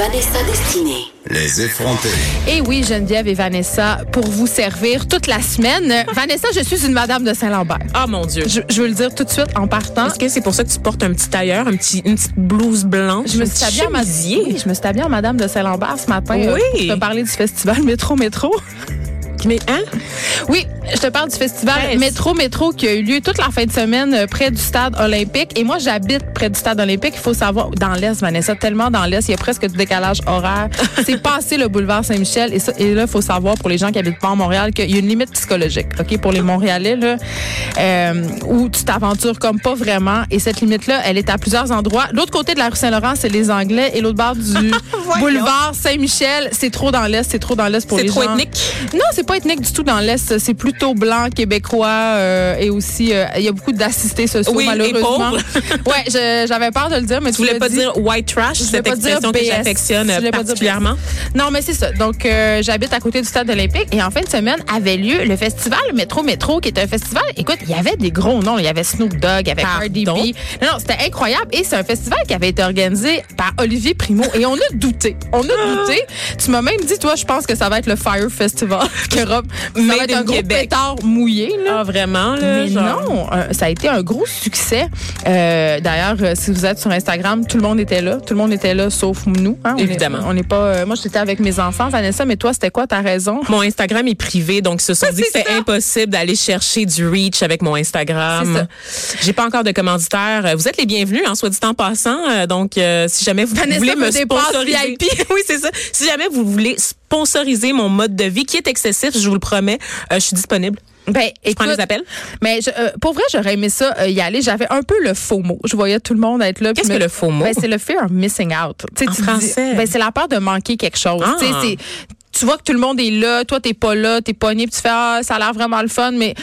Vanessa Destinée. Les effrontés. Et oui, Geneviève et Vanessa, pour vous servir toute la semaine. Euh, Vanessa, je suis une madame de Saint-Lambert. Ah mon Dieu. Je, je veux le dire tout de suite en partant. Est-ce que c'est pour ça que tu portes un petit tailleur, un petit, une petite blouse blanche? Je me suis habillée en ma- chemisier? oui, je me suis habillée en madame de Saint-Lambert ce matin. euh, Oui. pour te parler du festival Métro Métro. Mais hein? Oui, je te parle du festival Yes. Métro Métro qui a eu lieu toute la fin de semaine euh, près du stade olympique. Et moi, j'habite près du stade olympique. Il faut savoir, dans l'Est, Vanessa, tellement dans l'Est, il y a presque du décalage horaire. C'est passé le boulevard Saint-Michel. Et, ça- et là, il faut savoir, pour les gens qui habitent pas en Montréal, qu'il y a une limite psychologique, OK, pour les Montréalais, là, euh, où tu t'aventures comme pas vraiment. Et cette limite-là, elle est à plusieurs endroits. L'autre côté de la rue Saint-Laurent, c'est les Anglais. Et l'autre bord du boulevard Saint-Michel, c'est trop dans l'Est. C'est trop dans l'Est pour C'est les trop gens. ethnique? Non, c'est pas ethnique du tout dans l'Est. C'est plutôt blanc, québécois euh, et aussi, euh, il y a beaucoup d'assistés sociaux, Oui, malheureusement. ouais, j'avais peur de le dire, mais Tu voulais pas dire white trash, Je cette pas dire expression que j'affectionne particulièrement? Non, mais c'est ça. Donc, euh, j'habite à côté du stade olympique et en fin de semaine avait lieu le festival Métro Métro, qui est un festival. Écoute, il y avait des gros noms. Il y avait Snoop Dogg, il y avait Cardi B. Non, non, c'était incroyable et c'est un festival qui avait été organisé par Olivier Primo et on a douté. On a douté. Tu m'as même dit, toi, je pense que ça va être le Fire Festival. Va être in un gros pétard mouillé. Là. Ah, vraiment, là? Mais genre? non, euh, ça a été un gros succès. Euh, D'ailleurs, euh, si vous êtes sur Instagram, tout le monde était là. Tout le monde était là, sauf nous. hein. On est- Évidemment. on n'est pas. euh, moi, j'étais avec mes enfants, Vanessa. Mais toi, c'était quoi ta raison? Mon Instagram est privé, donc ils se sont dit que c'était impossible d'aller chercher du reach avec mon Instagram. J'ai pas encore de commanditaire. Vous êtes les bienvenus, en soit dit en passant. Donc, euh, si jamais vous Vanessa voulez me me sponsoriser, VIP. oui, c'est ça. Si jamais vous voulez sponsoriser mon mode de vie qui est excessif, je vous le promets, euh, je suis disponible. Ben, Je prends les appels. Mais je- euh, pour vrai, j'aurais aimé ça euh, y aller. J'avais un peu le faux mot. Je voyais tout le monde être là. Qu'est-ce que le faux mot? Ben, c'est le fear of missing out. Tu sais, En tu dis- français? ben, c'est la peur de manquer quelque chose. Ah. Tu vois que tout le monde est là, toi t'es pas là, t'es pogné, puis tu fais ah ça a l'air vraiment le fun, mais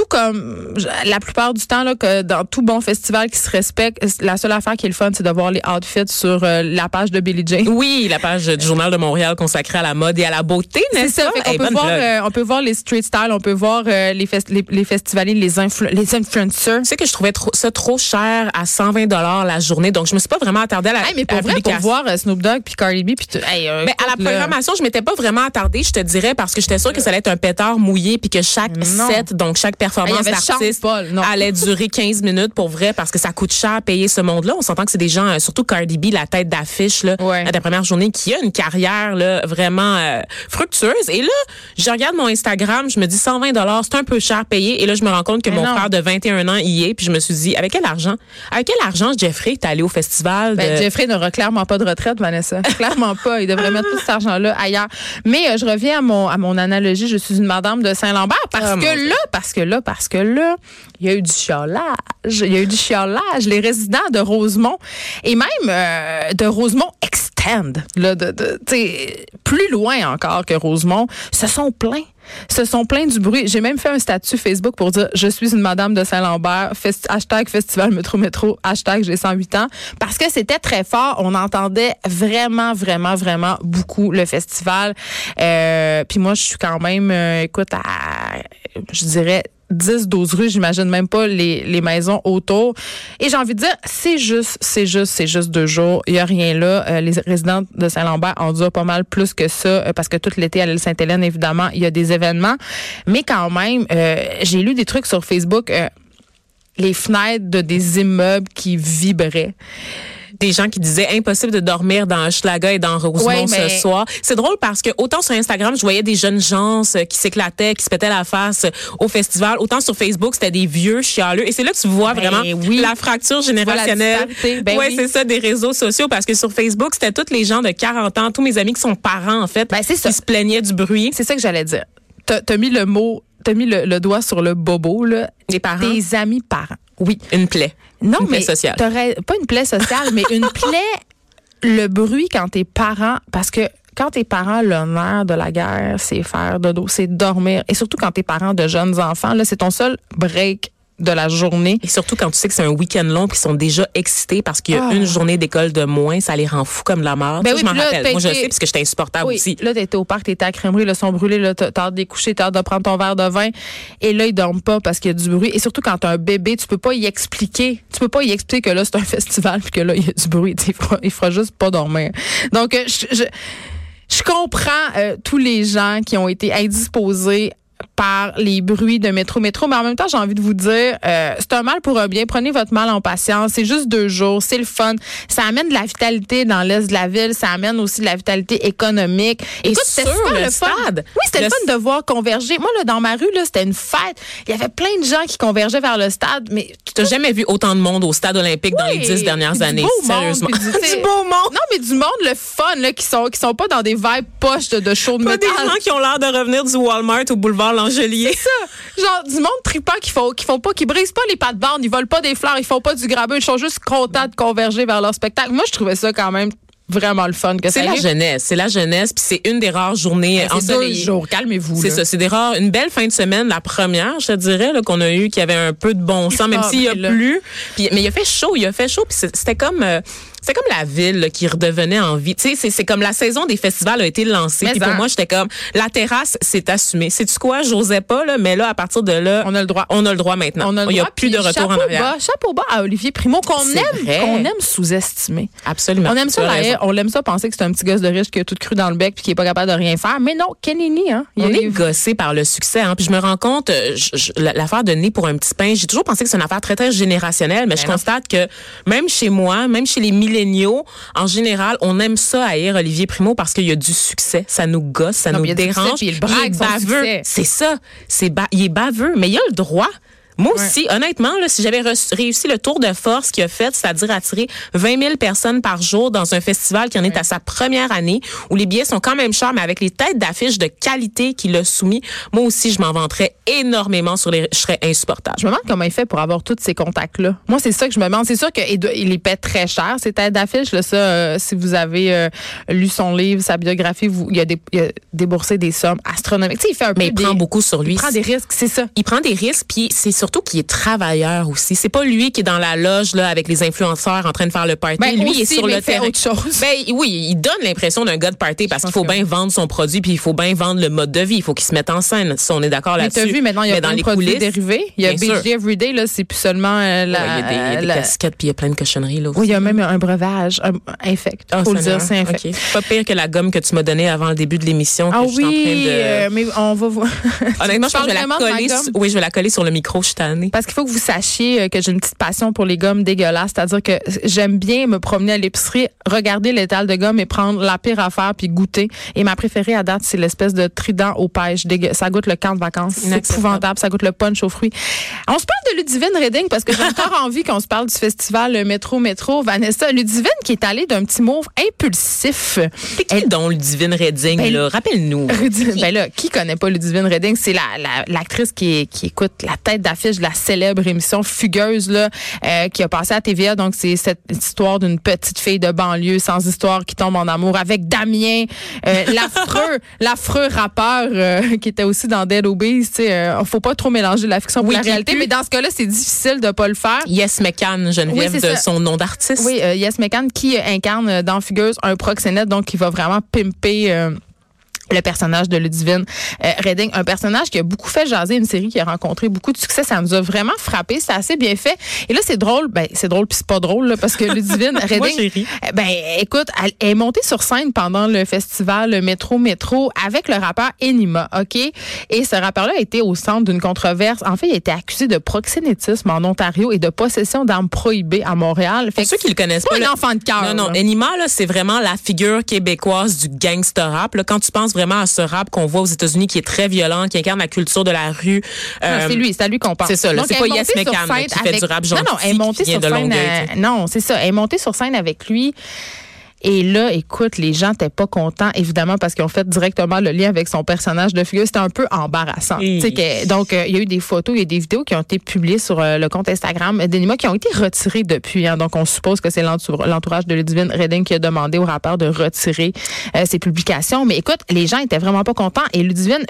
tout comme la plupart du temps là que dans tout bon festival qui se respecte, la seule affaire qui est le fun, c'est de voir les outfits sur euh, la page de Billie Jean. Oui, la page du Journal de Montréal consacrée à la mode et à la beauté, C'est n'est-ce ça. pas? Fait qu'on Hey, peut voir, euh, on peut voir les street style, on peut voir euh, les, fest- les, les festivaliers, les, influ- les influencers. Tu sais que je trouvais trop- ça trop cher à 120 dollars la journée, donc je me suis pas vraiment attardée à la Hey, mais pour à vrai, pour voir Snoop Dogg puis Cardi B puis tout- hey, Ben, à la programmation, je m'étais pas vraiment attardée, je te dirais, parce que j'étais sûre que ça allait être un pétard mouillé, puis que chaque Non. set, donc chaque y performance Sean d'artiste allait durer 15 minutes pour vrai, parce que ça coûte cher à payer ce monde-là. On s'entend que c'est des gens, euh, surtout Cardi B, la tête d'affiche là, Ouais. à ta première journée, qui a une carrière là, vraiment euh, fructueuse. Et là, je regarde mon Instagram, je me dis 120 dollars, c'est un peu cher payé. Et là, je me rends compte que Mais mon non. frère de 21 ans y est, puis je me suis dit, avec quel argent, avec quel argent Jeffrey t'es allé au festival Ben, Jeffrey n'aura clairement pas de retraite, Vanessa. clairement pas. Il devrait mettre tout cet argent-là ailleurs. Mais euh, je reviens à mon, à mon analogie. Je suis une madame de Saint-Lambert parce mon que là, parce que là, parce que là, il y a eu du chiolage. Il y a eu du chiolage. Les résidents de Rosemont et même euh, de Rosemont Extend, là, de, plus loin encore que Rosemont, se sont plaints. Se sont plaints du bruit. J'ai même fait un statut Facebook pour dire je suis une madame de Saint-Lambert, hashtag festival métro métro, hashtag j'ai 108 ans. Parce que c'était très fort. On entendait vraiment, vraiment, vraiment beaucoup le festival. Euh, Puis moi, je suis quand même, euh, écoute, à, je dirais, 10, 12 rues, j'imagine même pas les, les maisons autour. Et j'ai envie de dire, c'est juste, c'est juste, c'est juste deux jours. Il y a rien là. Euh, les résidents de Saint-Lambert en durent pas mal plus que ça, euh, parce que tout l'été à l'île Sainte-Hélène, évidemment, il y a des événements. Mais quand même, euh, j'ai lu des trucs sur Facebook. les fenêtres de des immeubles qui vibraient. Des gens qui disaient impossible de dormir dans Hochelaga et dans Rosemont Ouais, mais- ce soir. C'est drôle parce que autant sur Instagram, je voyais des jeunes gens qui s'éclataient, qui se pétaient la face au festival, autant sur Facebook, c'était des vieux chialeux. Et c'est là que tu vois Ben vraiment oui. la fracture générationnelle. Ben ouais, oui. c'est ça, des réseaux sociaux parce que sur Facebook, c'était tous les gens de 40 ans, tous mes amis qui sont parents en fait, Ben, c'est ça. qui se plaignaient du bruit. C'est ça que j'allais dire. T'as as mis le mot, t'as mis le, le doigt sur le bobo, là. Les parents. Tes amis parents. Oui. Une plaie. Non, Une plaie mais sociale. pas une plaie sociale, mais une plaie, le bruit quand tes parents, parce que quand tes parents, le nerf de la guerre, c'est faire dodo, c'est dormir. Et surtout quand tes parents de jeunes enfants, là, c'est ton seul break de la journée. Et surtout quand tu sais que c'est un week-end long puis sont déjà excités parce qu'il y a Ah. une journée d'école de moins, ça les rend fous comme la mort. Ben Ça, oui, je m'en là, rappelle. Moi, je sais parce que j'étais insupportable Oui, aussi. là, t'étais au parc, t'étais à crèmerie, le son brûlé, là, t'as hâte de coucher, t'as hâte de prendre ton verre de vin. Et là, ils dorment pas parce qu'il y a du bruit. Et surtout, quand t'as un bébé, tu peux pas y expliquer. Tu peux pas y expliquer que là, c'est un festival puis que là, il y a du bruit. Il fera, il fera juste pas dormir. Donc, euh, je, je, je comprends euh, tous les gens qui ont été indisposés par les bruits de métro métro mais en même temps j'ai envie de vous dire euh, c'est un mal pour un bien prenez votre mal en patience c'est juste deux jours c'est le fun ça amène de la vitalité dans l'est de la ville ça amène aussi de la vitalité économique Et Écoute, c'était super le fun. stade. oui c'était le, Le- fun de voir converger moi là dans ma rue là c'était une fête il y avait plein de gens qui convergeaient vers le stade mais Tu n'as jamais vu autant de monde au stade olympique dans les dix dernières années. beau monde, Sérieusement. puis du- du beau monde. non mais du monde le fun là qui sont qui sont pas dans des vibes poches de, de show de Pas des métal gens qui ont l'air de revenir du Walmart au boulevard Langelier. genre du monde tripant qui font qui font pas qui brisent pas les pattes bandes ils volent pas des fleurs ils font pas du grabeux ils sont juste contents de converger vers leur spectacle moi je trouvais ça quand même vraiment le fun que ça C'est la jeunesse. C'est la jeunesse. Puis c'est une des rares journées c'est deux jours calmez-vous C'est ça, c'est des rares. Une belle fin de semaine, la première, je te dirais, qu'on a eu, qui avait un peu de bon sens, même Ah, s'il y a ben là. plu. Puis, mais il a fait chaud, il a fait chaud. Puis c'est- c'était comme, euh, c'est comme la ville là, qui redevenait en vie. Tu sais, c'est- comme la saison des festivals a été lancée. Mais Puis pour en- moi, j'étais comme, la terrasse, c'est assumé. C'est tu quoi, j'osais pas là, mais là, à partir de là, On a le droit. On a le droit maintenant. on a le il y a droit, plus de retour en arrière. bas, chapeau bas à Olivier Primo qu'on aime qu'on aime sous-estimer Absolument. on aime ça on aime ça penser que c'est un petit gosse de riche qui a tout cru dans le bec puis qui est pas capable de rien faire mais non Kenini hein il On est gossé par le succès. Hein. Puis je me rends compte, euh, je- je- l'affaire de nez pour un petit pain, j'ai toujours pensé que c'est une affaire très, très générationnelle, mais je non. constate que même chez moi, même chez les milléniaux, en général, on aime ça haïr Olivier Primo parce qu'il y a du succès. Ça nous gosse, ça Non, nous il succès, dérange. il brague est baveux. C'est ça. C'est ba- il est baveux, mais il a le droit. Moi aussi, honnêtement, là, si j'avais réussi le tour de force qu'il a fait, c'est-à-dire attirer 20 000 personnes par jour dans un festival qui en est à sa première année, où les billets sont quand même chers, mais avec les têtes d'affiche de qualité qu'il a soumis, moi aussi, je m'en vanterais énormément sur les... Je serais insupportable. Je me demande comment il fait pour avoir tous ces contacts-là. Moi, c'est ça que je me demande. C'est sûr qu'il il les paie très cher, ces têtes d'affiche. Là, ça, euh, si vous avez euh, lu son livre, sa biographie, vous, il, a dé- il a déboursé des sommes astronomiques. Tu sais, il fait un Mais peu il prend beaucoup sur lui. Il prend des risques, c'est ça. il prend des risques puis c'est surtout qu'il est travailleur aussi. C'est pas lui qui est dans la loge là avec les influenceurs en train de faire le party. Ben, lui il est sur mais le terrain. autre chose. Ben oui, il donne l'impression d'un gars de party parce qu'il faut bien vendre son produit puis il faut bien vendre le mode de vie, il faut qu'il se mette en scène. Si on est d'accord Mais là-dessus. t'as vu, maintenant, il y a Mais dans de les coulisses, dérivés. Il y a. BG Everyday, là, c'est plus seulement euh, la... Ouais, il y a des, il y a des la- casquettes puis il y a plein de cochonneries là aussi. Oui, il y a même un breuvage, un infect. Ah, faut le dire, c'est infect. OK. Pas pire que la gomme que tu m'as donnée avant le début de l'émission. Ah oui, euh, mais on va voir. Honnêtement, je pense que je vais la coller. Oui, je vais la coller sur le micro. Je suis tannée. Parce qu'il faut que vous sachiez euh, que j'ai une petite passion pour les gommes dégueulasses. C'est-à-dire que j'aime bien me promener à l'épicerie, regarder l'étal de gomme et prendre la pire affaire puis goûter. Et ma préférée à date, c'est l'espèce de trident aux pêches. Ça goûte le camp de vacances. C'est épouvantable. Ça goûte le punch aux fruits. On se parle de Ludivine Redding parce que j'ai encore envie qu'on se parle du festival Métro Métro. Vanessa, Ludivine qui est allée d'un petit move impulsif. C'est qui donc Ludivine Redding, Ben, là? Rappelle-nous. Ben là, qui connaît pas Ludivine Redding? C'est la, la- l'actrice qui, qui écoute la tête d'affiche de la célèbre émission Fugueuse, là, euh, qui a passé à TVA. Donc, c'est cette histoire d'une petite fille de banlieue sans histoire qui tombe en amour avec Damien, euh, l'affreux, l'affreux rappeur euh, qui était aussi dans Dead Obeez. Tu sais, euh, faut pas trop mélanger la fiction Oui, et la réalité, mais dans ce cas-là, c'est difficile de pas le faire. Yes McCann, Geneviève, Oui, de ça. son nom d'artiste. Oui, euh, Yes McCann qui euh, incarne euh, dans Fugueuse un proxénète, donc qui va vraiment pimper. Le personnage de Ludivine euh, Redding, un personnage qui a beaucoup fait jaser, une série qui a rencontré beaucoup de succès, ça nous a vraiment frappé, c'est assez bien fait. Et là c'est drôle, ben c'est drôle puis c'est pas drôle là, parce que Ludivine Redding, ri. euh, ben écoute, elle est montée sur scène pendant le festival Métro Métro avec le rappeur Enima, ok, et ce rappeur-là a été au centre d'une controverse. En fait, il a été accusé de proxénétisme en Ontario et de possession d'armes prohibées à Montréal. Fait Pour que ceux qui le connaissent pas pas, un là- enfant de cœur. Non, non, là. Enima, là, c'est vraiment la figure québécoise du gangster rap. Là, quand tu penses vraiment à ce rap qu'on voit aux États-Unis qui est très violent, qui incarne la culture de la rue. Euh, c'est lui, c'est à lui qu'on parle. c'est ça, C'est pas Yes scène qui fait du rap Non, non, elle est gentil, montée sur scène. Longueuil, euh, non, c'est ça. Elle est montée sur scène avec lui. Et là, écoute, les gens n'étaient pas contents, évidemment, parce qu'ils ont fait directement le lien avec son personnage de figure. C'était un peu embarrassant. Que- donc, euh, il y a eu des photos, il y a des vidéos qui ont été publiées sur euh, le compte Instagram d'Enima qui ont été retirées depuis. hein. donc, on suppose que c'est l'entour- l'entourage de Ludivine Redding qui a demandé au rappeur de retirer euh, ses publications. Mais écoute, les gens étaient vraiment pas contents. Et Ludivine,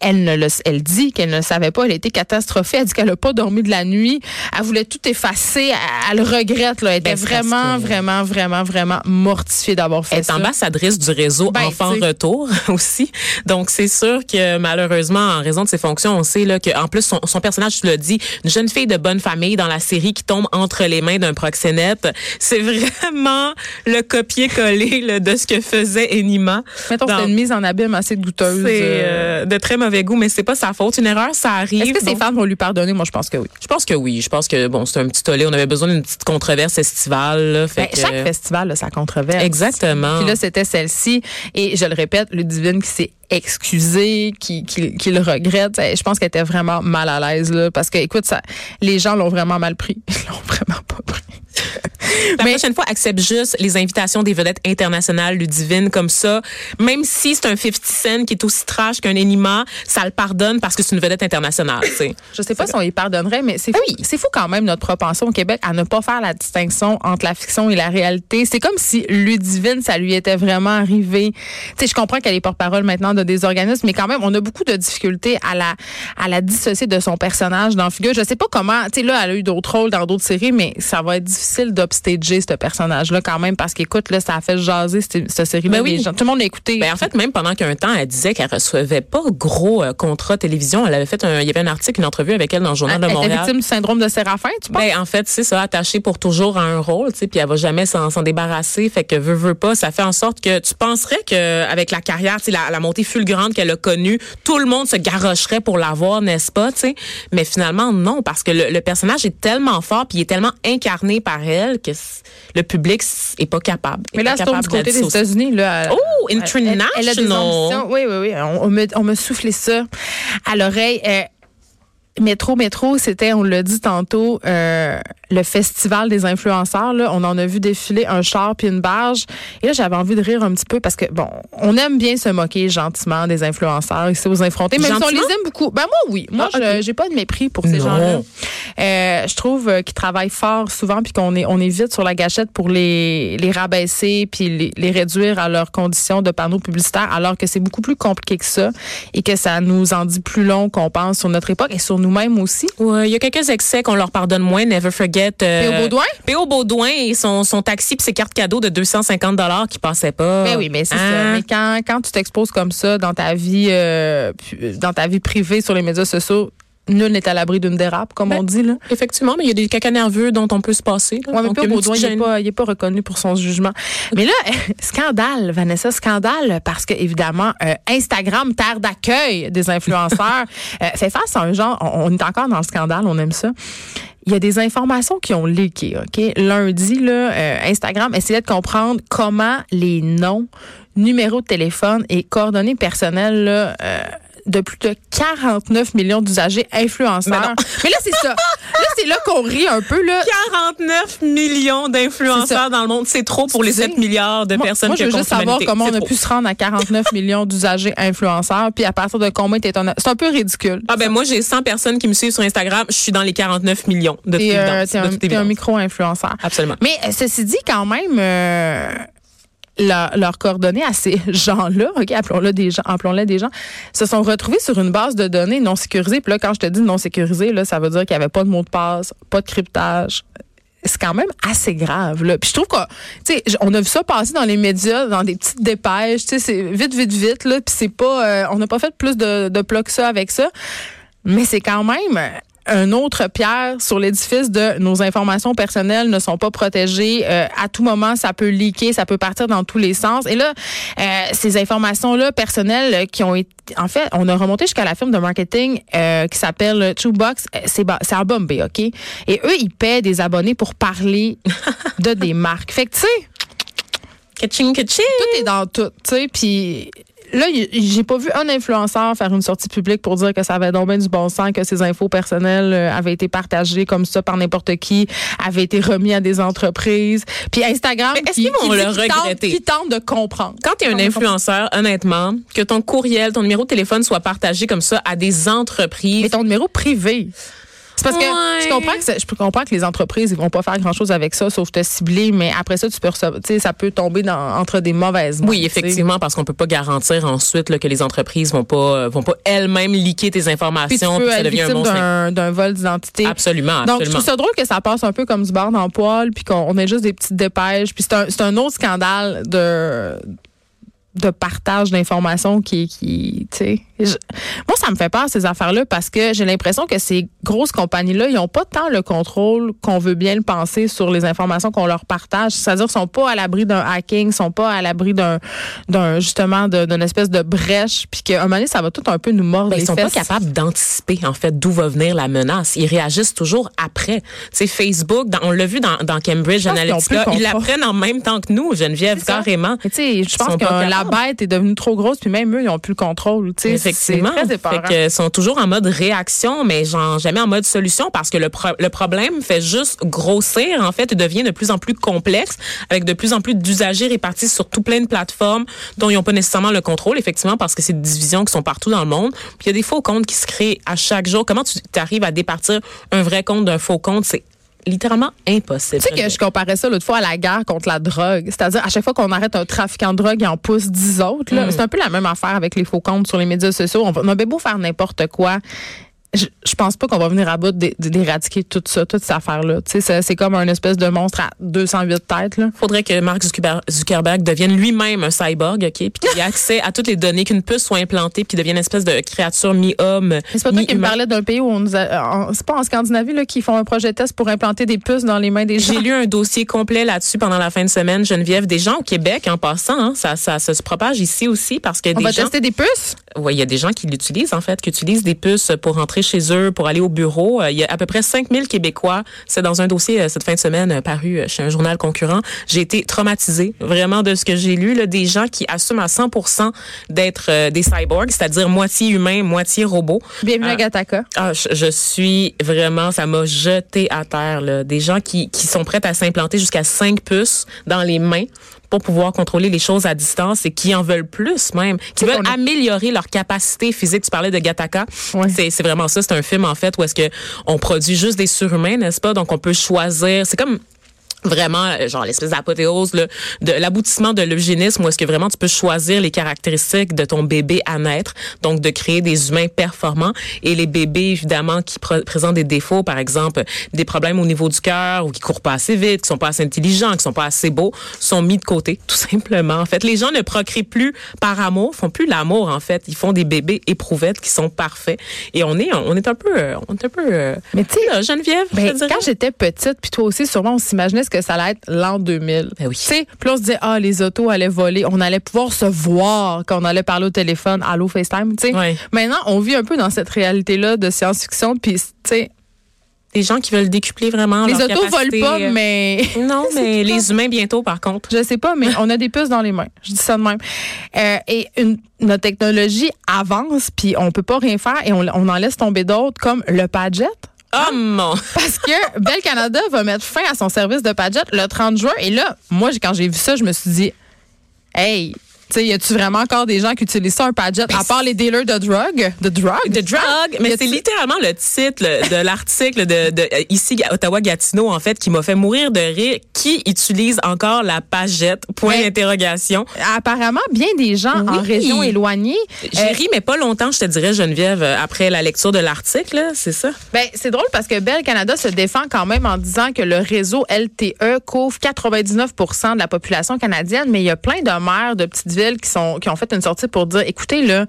elle ne le, elle dit qu'elle ne le savait pas. Elle était catastrophée. Elle dit qu'elle a pas dormi de la nuit. Elle voulait tout effacer. Elle, elle le regrette. Là. Elle était Ben, c'est vraiment, que- vraiment, vraiment, vraiment mortifiée d'avoir fait Elle est ça. ambassadrice du réseau Ben, Enfants. Retour aussi. Donc, c'est sûr que malheureusement, en raison de ses fonctions, on sait là, qu'en plus, son, son personnage, tu l'as dit, une jeune fille de bonne famille dans la série qui tombe entre les mains d'un proxénète. C'est vraiment le copier-coller de ce que faisait Enima. Mettons, c'était une mise en abîme assez douteuse. C'est euh. euh, de très mauvais goût, mais c'est pas sa faute. Une erreur, ça arrive. Est-ce que ses Donc, fans vont lui pardonner? Moi, je pense que oui. Je pense que oui. Je pense que bon, c'est un petit tollé. On avait besoin d'une petite controverse estivale. Là, fait Ben, que- Chaque festival a sa controverse. Exactement. Puis là, c'était celle-ci. Et je le répète, Ludivine qui s'est excusée, qui, qui, qui le regrette. Je pense qu'elle était vraiment mal à l'aise, là. Parce que, écoute, ça, les gens l'ont vraiment mal pris. Ils l'ont vraiment pas pris. La Mais- prochaine fois, accepte juste les invitations des vedettes internationales Ludivine comme ça. Même si c'est un 50 Cent qui est aussi trash qu'un Enima, ça le pardonne parce que c'est une vedette internationale. tu sais. Je sais pas si on y pardonnerait, mais c'est fou, c'est fou quand même notre propension au Québec à ne pas faire la distinction entre la fiction et la réalité. C'est comme si Ludivine, ça lui était vraiment arrivé. Tu sais, je comprends qu'elle est porte-parole maintenant de des organismes, mais quand même, on a beaucoup de difficultés à la à la dissocier de son personnage dans Figure. Je sais pas comment. Tu sais, là, elle a eu d'autres rôles dans d'autres séries, mais ça va être difficile d'upstager ce personnage-là quand même parce qu'écoute, là, ça a fait jaser cette, cette série-là. Ben oui. Gens- Tout le monde l'a écouté. Ben, en fait, même pendant qu'un temps, elle disait qu'elle recevait pas gros euh, contrats télévision. Elle avait fait un, il y avait un article, une entrevue avec elle dans le journal elle de Montréal. victime du syndrome de Séraphin, tu penses? Ben, en fait, c'est ça, attaché pour toujours à un rôle, tu sais, puis elle va jamais s'en débarrasser. Fait que veut, veut pas, ça fait en sorte que tu penserais que avec la carrière, tu sais, la, la montée fulgurante qu'elle a connue, tout le monde se garocherait pour l'avoir, n'est-ce pas, tu sais? Mais finalement, non, parce que le, le personnage est tellement fort, puis il est tellement incarné par elle que le public est pas capable. Mais là, c'est du côté des. États-unis. Là, Oh, elle- Elle, elle a des international. ambitions. Oui, oui, oui. On, on me, on me soufflait ça à l'oreille. Euh, Métro, métro, c'était, on l'a dit tantôt, euh, le festival des influenceurs. Là, on en a vu défiler un char puis une barge. Et là, j'avais envie de rire un petit peu parce que bon, on aime bien se moquer gentiment des influenceurs ici aux infrontés, même si on les aime beaucoup. Ben moi, oui. Moi, Ah, je ok. j'ai pas de mépris pour ces gens-là. Euh, je trouve euh, qu'ils travaillent fort souvent puis qu'on est on est vite sur la gâchette pour les les rabaisser puis les, les réduire à leurs conditions de panneaux publicitaires alors que c'est beaucoup plus compliqué que ça et que ça nous en dit plus long qu'on pense sur notre époque et sur nous-mêmes aussi. Ouais, il y a quelques excès qu'on leur pardonne moins. Never forget. euh, P.O. Baudouin? P.O. Baudouin et son, son taxi puis ses cartes cadeaux de 250 dollars qui passaient pas. Ben oui, mais c'est ça. Hein? Mais quand, quand tu t'exposes comme ça dans ta vie euh, dans ta vie privée sur les médias sociaux, nul n'est à l'abri d'une dérape, comme Ben, on dit là. Effectivement, mais il y a des caca nerveux dont on peut se passer. là. Ouais, mais Donc, il Baudouin, il n'est pas, il est pas reconnu pour son jugement. Mais là, scandale, Vanessa, scandale, parce que évidemment, euh, Instagram, terre d'accueil des influenceurs, euh, fait face à un genre, on, on est encore dans le scandale, on aime ça. Il y a des informations qui ont leaké, OK? Lundi, là, euh, Instagram essayait de comprendre comment les noms, numéros de téléphone et coordonnées personnelles là, euh, de plus de 49 millions d'usagers influenceurs. Mais là, c'est ça. Là, c'est là qu'on rit un peu. Là. 49 millions d'influenceurs dans le monde. C'est trop pour les Excusez. 7 milliards de Moi, personnes moi, que je veux juste savoir comment on a trop. pu se rendre à 49 millions d'usagers influenceurs, puis à partir de combien t'es un... C'est un peu ridicule. Ah ben moi j'ai 100 personnes qui me suivent sur Instagram, je suis dans les 49 millions de T'es euh, un, un micro-influenceur. Absolument. Mais euh, ceci dit, quand même, euh, leur, leurs coordonnées à ces gens-là, ok, appelons-le des gens, appelons-les des gens, se sont retrouvés sur une base de données non sécurisée. Puis là, quand je te dis non sécurisée, là, ça veut dire qu'il n'y avait pas de mot de passe, pas de cryptage. C'est quand même assez grave. Là. Puis je trouve sais, on a vu ça passer dans les médias, dans des petites dépêches, tu sais, c'est vite, vite, vite, là. Puis c'est pas, euh, on n'a pas fait plus de, de plats que ça avec ça. Mais c'est quand même un autre pierre sur l'édifice de nos informations personnelles ne sont pas protégées. Euh, à tout moment, ça peut leaker, ça peut partir dans tous les sens. Et là, euh, ces informations-là personnelles qui ont été... En fait, on a remonté jusqu'à la firme de marketing euh, qui s'appelle Truebox. Euh, C'est c'est à Bombay, OK? Et eux, ils paient des abonnés pour parler de des marques. Fait que, tu sais, Kaching, kaching. tout est dans tout, tu sais, puis là, j'ai pas vu un influenceur faire une sortie publique pour dire que ça avait donc bien du bon sens, que ces infos personnelles euh, avaient été partagées comme ça par n'importe qui, avaient été remis à des entreprises. Puis Instagram, Mais est-ce qui, qu'ils vont qui le tente- regretter? qui tente de comprendre. Quand tu es un influenceur, honnêtement, que ton courriel, ton numéro de téléphone soit partagé comme ça à des entreprises. Mais ton numéro privé. C'est parce que Ouais. je comprends que c'est- je comprends que les entreprises ils vont pas faire grand chose avec ça sauf te cibler, mais après ça tu peux recevoir- tu sais ça peut tomber dans, entre des mauvaises mains. Oui, effectivement, parce qu'on peut pas garantir ensuite là, que les entreprises vont pas euh, vont pas elles-mêmes liquer tes Puis tu informations, peux puis ça devient un d'un d'un vol d'identité. Absolument, Donc, je trouve ça drôle que ça passe un peu comme du beurre dans le poil, puis qu'on on ait juste des petites dépêches. Puis c'est un, c'est un autre scandale de de partage d'informations qui, qui tu sais. Moi, ça me fait peur, ces affaires-là, parce que j'ai l'impression que ces grosses compagnies-là, ils n'ont pas tant le contrôle qu'on veut bien le penser sur les informations qu'on leur partage. C'est-à-dire qu'ils sont pas à l'abri d'un hacking, sont pas à l'abri d'un, d'un justement, d'une espèce de brèche, puis qu'à un moment donné, ça va tout un peu nous mordre Ben, les ils sont fesses. pas capables d'anticiper en fait d'où va venir la menace. Ils réagissent toujours après. C'est Facebook, dans- on l'a vu dans, dans Cambridge Analytica, ils l'apprennent en même temps que nous, Geneviève, carrément. Tu sais, je Ils pense capables. bête est devenue trop grosse, puis même eux, ils ont plus le contrôle. Tu sais, Effectivement. C'est très épeurant. Fait que, ils sont toujours en mode réaction, mais genre jamais en mode solution parce que le, pro- le problème fait juste grossir, en fait, et devient de plus en plus complexe avec de plus en plus d'usagers répartis sur tout plein de plateformes dont ils n'ont pas nécessairement le contrôle, effectivement, parce que c'est des divisions qui sont partout dans le monde. Puis il y a des faux comptes qui se créent à chaque jour. Comment tu arrives à départir un vrai compte d'un faux compte? C'est littéralement impossible. Tu sais que je comparais ça l'autre fois à la guerre contre la drogue. C'est-à-dire, à chaque fois qu'on arrête un trafiquant de drogue, il en pousse 10 autres. là. C'est un peu la même affaire avec les faux comptes sur les médias sociaux. On, on a beau faire n'importe quoi. Je, je pense pas qu'on va venir à bout d'é- d'éradiquer tout ça, toute cette affaire-là. C'est- comme un espèce de monstre à 208 têtes. Là. faudrait que Mark Zuckerberg, devienne lui-même un cyborg, OK? Puis qu'il ait accès à toutes les données, qu'une puce soit implantée, puis qu'il devienne une espèce de créature mi-homme, C'est pas toi qui me parlais d'un pays où on nous a, en- c'est pas en Scandinavie là qui font un projet test pour implanter des puces dans les mains des gens. J'ai lu un dossier complet là-dessus pendant la fin de semaine, Geneviève. Des gens au Québec, en passant, hein, ça, ça, ça se propage ici aussi parce que On des va gens, tester des puces? ouais, il y a des gens qui l'utilisent en fait, qui utilisent des puces pour rentrer chez eux, pour aller au bureau. Euh, Il y a à peu près 5000 Québécois. C'est dans un dossier euh, cette fin de semaine euh, paru chez un journal concurrent. J'ai été traumatisée vraiment de ce que j'ai lu. Là, des gens qui assument à 100% d'être des cyborgs, c'est-à-dire moitié humain, moitié robot. Bienvenue à Gataka. Ah, je, je suis vraiment, ça m'a jeté à terre. Là. Des gens qui, qui sont prêts à s'implanter jusqu'à cinq puces dans les mains pour pouvoir contrôler les choses à distance et qui en veulent plus même, qui veulent est- améliorer leur capacité physique. Tu parlais de Gattaca. Ouais. C'est, c'est vraiment ça. C'est un film en fait où est-ce que on produit juste des surhumains, n'est-ce pas? Donc on peut choisir. C'est comme vraiment euh, genre l'espèce d'apothéose là, de l'aboutissement de l'eugénisme où est-ce que vraiment tu peux choisir les caractéristiques de ton bébé à naître donc de créer des humains performants. Et les bébés évidemment qui pr- présentent des défauts par exemple des problèmes au niveau du cœur ou qui courent pas assez vite qui sont pas assez intelligents qui sont pas assez beaux sont mis de côté tout simplement. En fait les gens ne procréent plus par amour font plus l'amour en fait. Ils font des bébés éprouvettes qui sont parfaits. Et on est on est un peu euh, on est un peu euh, Mais tu sais, Geneviève je Ben, dirais. quand j'étais petite, puis toi aussi, sûrement, on s'imaginait que ça allait être l'an 2000. Ben oui. Tu sais, puis on se disait, ah, les autos allaient voler. On allait pouvoir se voir quand on allait parler au téléphone. Allô, FaceTime, tu sais. Maintenant, on vit un peu dans cette réalité-là de science-fiction, puis, tu sais, des gens qui veulent décupler vraiment les autos volent pas, euh, mais. Non, mais les humains bientôt, par contre. Je sais pas, mais on a des puces dans les mains. Je dis ça de même. Euh, et une, notre technologie avance, puis on peut pas rien faire et on, on en laisse tomber d'autres, comme le Padjet. Oh mon! Parce que Bell Canada va mettre fin à son service de Padjet le 30 juin. Et là, moi, quand j'ai vu ça, je me suis dit, hey, sais, y a-tu vraiment encore des gens qui utilisent ça, un Padjet, à part les dealers de drogue? De drogue? The drug, mais c'est littéralement le titre de l'article de, de euh, ici Ottawa-Gatineau en fait qui m'a fait mourir de rire. Qui utilise encore la pagette Point d'interrogation. Apparemment, bien des gens en région éloignée. J'ai Euh, ri, mais pas longtemps, je te dirais, Geneviève, euh, après la lecture de l'article, c'est ça? Ben, c'est drôle parce que Bell Canada se défend quand même en disant que le réseau LTE couvre 99% de la population canadienne, mais il y a plein de maires de petites villes qui qui ont fait une sortie pour dire écoutez là,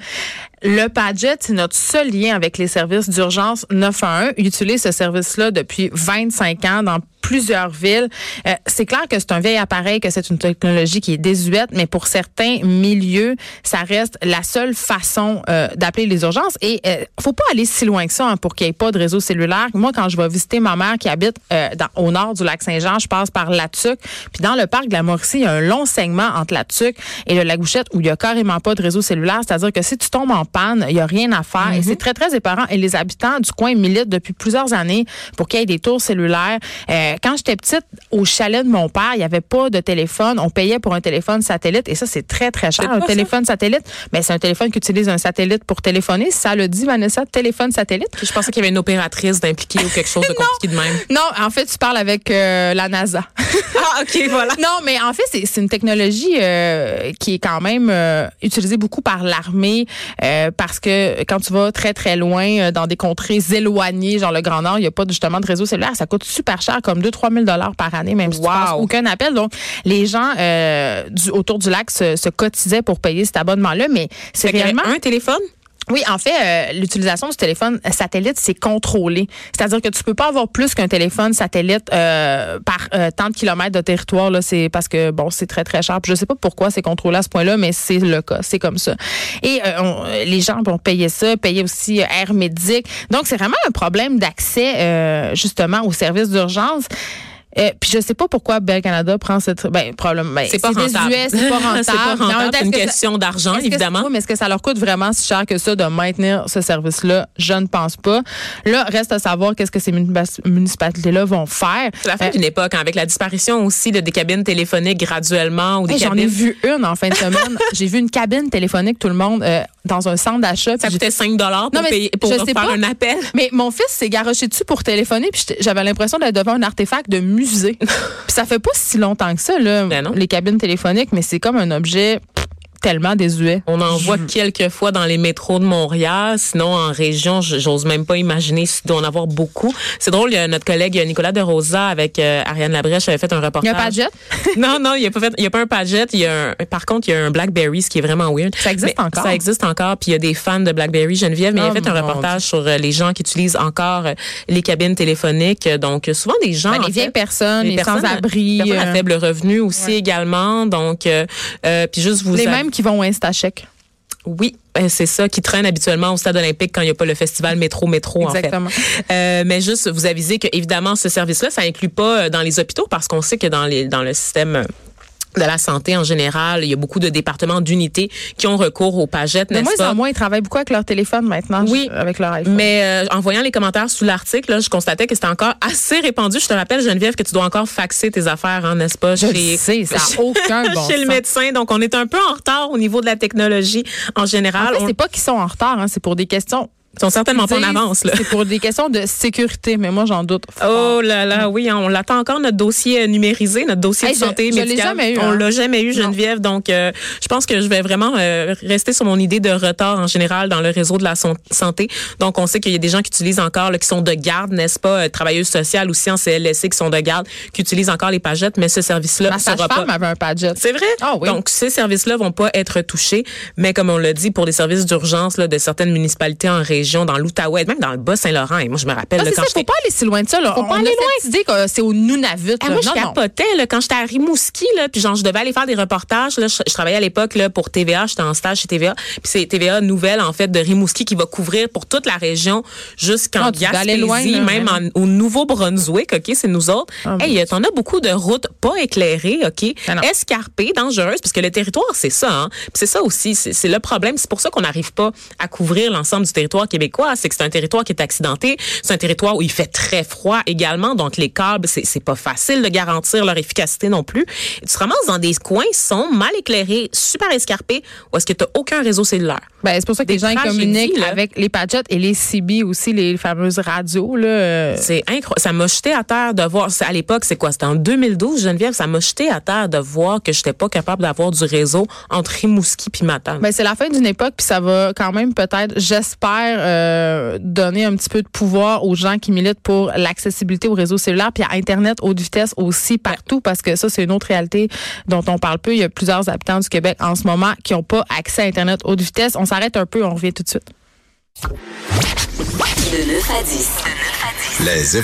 le Padjet, c'est notre seul lien avec les services d'urgence 911. Ils utilisent ce service-là depuis 25 ans dans plusieurs villes. Euh, c'est clair que c'est un vieil appareil, que c'est une technologie qui est désuète, mais pour certains milieux, ça reste la seule façon euh, d'appeler les urgences. Et euh, faut pas aller si loin que ça hein, pour qu'il n'y ait pas de réseau cellulaire. Moi, quand je vais visiter ma mère qui habite euh, au nord du lac Saint-Jean, je passe par La. Puis dans le parc de la Mauricie, il y a un long segment entre La Tuque et le Lagouchette où il y a carrément pas de réseau cellulaire. C'est-à-dire que si tu tombes en panne, il y a rien à faire. Et c'est très, très éparant. Et les habitants du coin militent depuis plusieurs années pour qu'il y ait des tours cellulaires. Euh, quand j'étais petite, au chalet de mon père, il n'y avait pas de téléphone. On payait pour un téléphone satellite. Et ça, c'est très, très cher. Un téléphone satellite, mais c'est un téléphone qui utilise un satellite pour téléphoner. Ça le dit, Vanessa, téléphone satellite. Je pensais qu'il y avait une opératrice d'impliquer ou quelque chose de compliqué de même. Non, en fait, tu parles avec euh, la NASA. Ah, OK, voilà. Non, mais en fait, c'est c'est une technologie euh, qui est quand même utilisée beaucoup par l'armée euh, parce que quand tu vas très, très loin euh, dans des contrées éloignées, genre le Grand Nord, il n'y a pas justement de réseau cellulaire. Ça coûte super cher, comme 2-3 000 dollars par année, même si tu passes aucun appel. Donc, les gens euh, du, autour du lac se, se cotisaient pour payer cet abonnement-là, mais c'est réellement... un téléphone? Oui, en fait, euh, l'utilisation du téléphone satellite, c'est contrôlé. C'est-à-dire que tu peux pas avoir plus qu'un téléphone satellite euh, par euh, tant de kilomètres de territoire. Là, c'est parce que bon, c'est très très cher. Je sais pas pourquoi c'est contrôlé à ce point-là, mais c'est le cas. C'est comme ça. Et euh, on- les gens vont payer ça, payer aussi euh, Air Médic. Donc c'est vraiment un problème d'accès euh, justement aux services d'urgence. Euh, puis je sais pas pourquoi Bell Canada prend cette ben problème ben, C'est pas rentable. désuet, c'est pas rentable. c'est pas rentable. C'est une que question d'argent, évidemment. mais est-ce que ça leur coûte vraiment si cher que ça de maintenir ce service-là? Je ne pense pas. Là, reste à savoir qu'est-ce que ces munipa- municipalités-là vont faire. C'est la fin Euh, d'une époque, hein, avec la disparition aussi de, des cabines téléphoniques graduellement ou des hey, J'en ai vu une en fin de semaine. J'ai vu une cabine téléphonique, tout le monde, euh, dans un centre d'achat. Ça coûtait 5 dollars pour, Non, payer, pour faire pas. un appel. Mais mon fils s'est garoché dessus pour téléphoner, puis j'avais l'impression d'être devant un artefact de musée. puis ça fait pas si longtemps que ça, là, Ben les cabines téléphoniques, mais c'est comme un objet tellement désuet. On en voit quelques fois dans les métros de Montréal. Sinon, en région, j'ose même pas imaginer s'il doit en avoir beaucoup. C'est drôle, il y a notre collègue Nicolas de Rosa avec euh, Ariane Labrèche avait fait un Il y reportage. a pas de jet? non, non, il n'y a pas fait, il y a pas un Padget. Il y a un, par contre, il y a un Blackberry, ce qui est vraiment weird. Ça existe Mais encore? Ça existe encore. Puis il y a des fans de Blackberry Geneviève, mais il Oh, a fait un reportage sur euh, les gens qui utilisent encore euh, les cabines téléphoniques. Donc, souvent des gens. Ben, en les vieilles fait, personnes, les, sans-abri. à faible revenu aussi également. Donc, puis juste vous les qui vont au InstaCheck. oui, ben, c'est ça qui traîne habituellement au stade olympique quand il n'y a pas le festival métro métro Exactement. en fait. Euh, mais juste vous aviser que évidemment ce service-là, ça inclut pas euh, dans les hôpitaux parce qu'on sait que dans les dans le système euh, de la santé en général, il y a beaucoup de départements d'unités qui ont recours aux pagettes, De n'est-ce moins pas? en moins, ils travaillent beaucoup avec leur téléphone maintenant. Oui. Avec leur iPhone. Mais euh, en voyant les commentaires sous l'article, là, je constatais que c'était encore assez répandu. Je te rappelle, Geneviève, que tu dois encore faxer tes affaires, hein, n'est-ce pas? Je le sais, ça n'a aucun bon Chez le médecin. Donc, on est un peu en retard au niveau de la technologie en général. En fait, On- c'est pas qu'ils sont en retard, hein, c'est pour des questions. Ils sont certainement pas en avance. C'est pour des questions de sécurité, mais moi j'en doute. Oh là là, oui, on l'attend encore notre dossier euh, numérisé, notre dossier Hey, de je- santé je médicale. jamais eu, On hein. l'a jamais eu, Geneviève. Donc, euh, je pense que je vais vraiment euh, rester sur mon idée de retard en général dans le réseau de la santé. Donc, on sait qu'il y a des gens qui utilisent encore, là, qui sont de garde, n'est-ce pas, euh, travailleuses sociales aussi en CLSC qui sont de garde, qui utilisent encore les pagettes, mais ce service-là sera pas. sage-femme avait un Padgett. C'est vrai? Ah oui. Donc, ces services-là vont pas être touchés, mais comme on l'a dit, pour les services d'urgence de certaines municipalités en région, dans l'Outaouais, même dans le Bas-Saint-Laurent. Et moi, je me rappelle Ah, quand ça, j'étais faut pas aller si loin de ça. Là. Faut pas On aller a cette idée que c'est au Nunavut. ah, là. moi, je non, capotais là, quand j'étais à Rimouski, là, puis genre, je devais aller faire des reportages. Là, je, je travaillais à l'époque là, pour TVA, j'étais en stage chez TVA. Puis c'est TVA Nouvelle, en fait, de Rimouski qui va couvrir pour toute la région jusqu'en Ah, Gaspésie, loin, là, même ouais. en- au Nouveau-Brunswick, OK, c'est nous autres. Ah, hey, t'en as beaucoup de routes pas éclairées, OK, Ah, escarpées, dangereuses, parce que le territoire, c'est ça. Hein? Puis c'est ça aussi, c'est le problème. C'est pour ça qu'on n'arrive pas à couvrir l'ensemble du territoire C'est que c'est un territoire qui est accidenté. C'est un territoire où il fait très froid également. Donc, les câbles, c'est c'est pas facile de garantir leur efficacité non plus. Tu te ramasses dans des coins qui sont mal éclairés, super escarpés, où est-ce que tu aucun réseau cellulaire. Ben, c'est pour ça que les gens communiquent là. avec les Padgett et les CB aussi, les fameuses radios. Là. C'est incroyable. Ça m'a jeté à terre de voir. À l'époque, c'est quoi? C'était en 2012, Geneviève. Ça m'a jeté à terre de voir que j'étais pas capable d'avoir du réseau entre Rimouski puis Matane. Ben, c'est la fin d'une époque, puis ça va quand même peut-être, j'espère, euh, donner un petit peu de pouvoir aux gens qui militent pour l'accessibilité au réseau cellulaire, puis à Internet haute vitesse aussi partout, parce que ça, c'est une autre réalité dont on parle peu. Il y a plusieurs habitants du Québec en ce moment qui n'ont pas accès à Internet haute vitesse. On s'arrête un peu, on revient tout de suite. De 9 à 10. Les